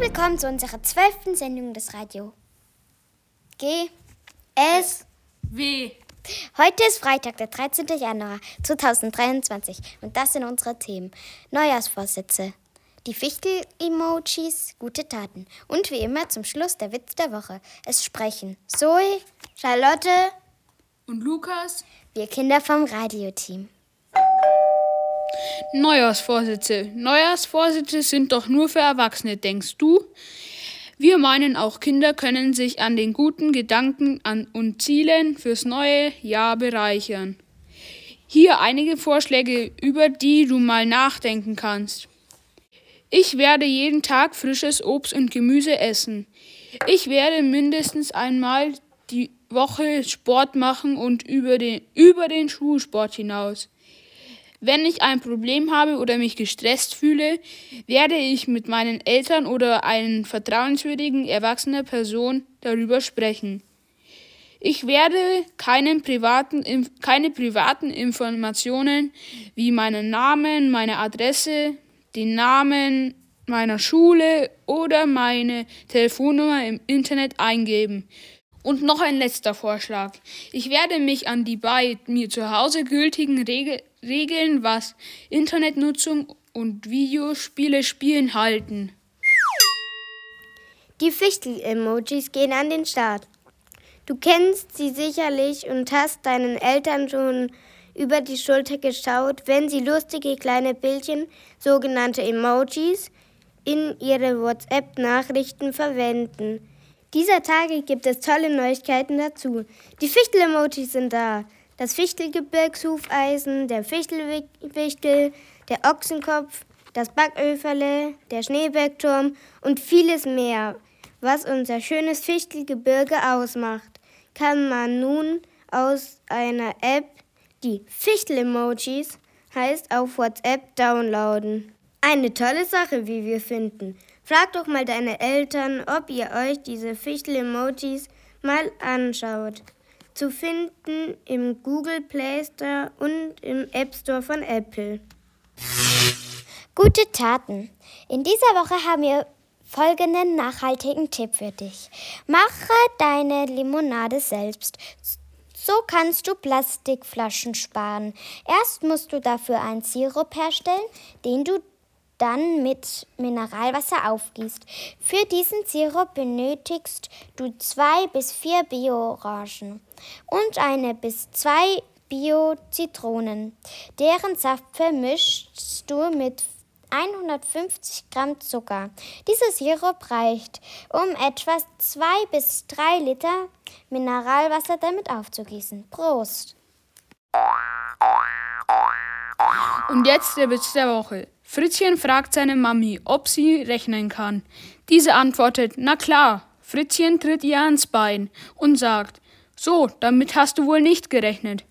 willkommen zu unserer zwölften Sendung des Radio G S W. Heute ist Freitag, der 13. Januar 2023 und das sind unsere Themen. Neujahrsvorsätze, die Fichtel-Emojis, gute Taten und wie immer zum Schluss der Witz der Woche. Es sprechen Zoe, Charlotte, Und Lukas? wir Kinder vom Radioteam. Neujahrsvorsätze. Neujahrsvorsätze sind doch nur für Erwachsene, denkst du? Wir meinen, auch Kinder können sich an den guten Gedanken an und Zielen fürs neue Jahr bereichern. Hier einige Vorschläge, über die du mal nachdenken kannst. Ich werde jeden Tag frisches Obst und Gemüse essen. Ich werde mindestens einmal die Woche Sport machen und über den, über den Schulsport hinaus. Wenn ich ein Problem habe oder mich gestresst fühle, werde ich mit meinen Eltern oder einer vertrauenswürdigen erwachsenen Person darüber sprechen. Ich werde keinen privaten, keine privaten Informationen wie meinen Namen, meine Adresse, den Namen meiner Schule oder meine Telefonnummer im Internet eingeben. Und noch ein letzter Vorschlag. Ich werde mich an die bei mir zu Hause gültigen Regel Regeln, was Internetnutzung und Videospiele spielen halten. Die Fichtel-Emojis gehen an den Start. Du kennst sie sicherlich und hast deinen Eltern schon über die Schulter geschaut, wenn sie lustige kleine Bildchen, sogenannte Emojis, in ihre WhatsApp-Nachrichten verwenden. Dieser Tage gibt es tolle Neuigkeiten dazu. Die Fichtel-Emojis sind da. Das Fichtelgebirgshufeisen, der Fichtelwichtel, der Ochsenkopf, das Backöferle, der Schneebergturm und vieles mehr. Was unser schönes Fichtelgebirge ausmacht, kann man nun aus einer App, die Fichtel-Emojis heißt, auf WhatsApp downloaden. Eine tolle Sache, wie wir finden. Frag doch mal deine Eltern, ob ihr euch diese Fichtel-Emojis mal anschaut. Zu finden im Google Play Store und im App Store von Apple. Gute Taten. In dieser Woche haben wir folgenden nachhaltigen Tipp für dich. Mache deine Limonade selbst. So kannst du Plastikflaschen sparen. Erst musst du dafür einen Sirup herstellen, den du dann mit Mineralwasser aufgießt. Für diesen Sirup benötigst du zwei bis vier Bio-Orangen und eine bis zwei Bio-Zitronen. Deren Saft vermischst du mit 150 Gramm Zucker. Dieser Sirup reicht, um etwa zwei bis drei Liter Mineralwasser damit aufzugießen. Prost! Und jetzt der Witz der Woche. Fritzchen fragt seine Mami, ob sie rechnen kann. Diese antwortet, na klar. Fritzchen tritt ihr ans Bein und sagt, so, damit hast du wohl nicht gerechnet.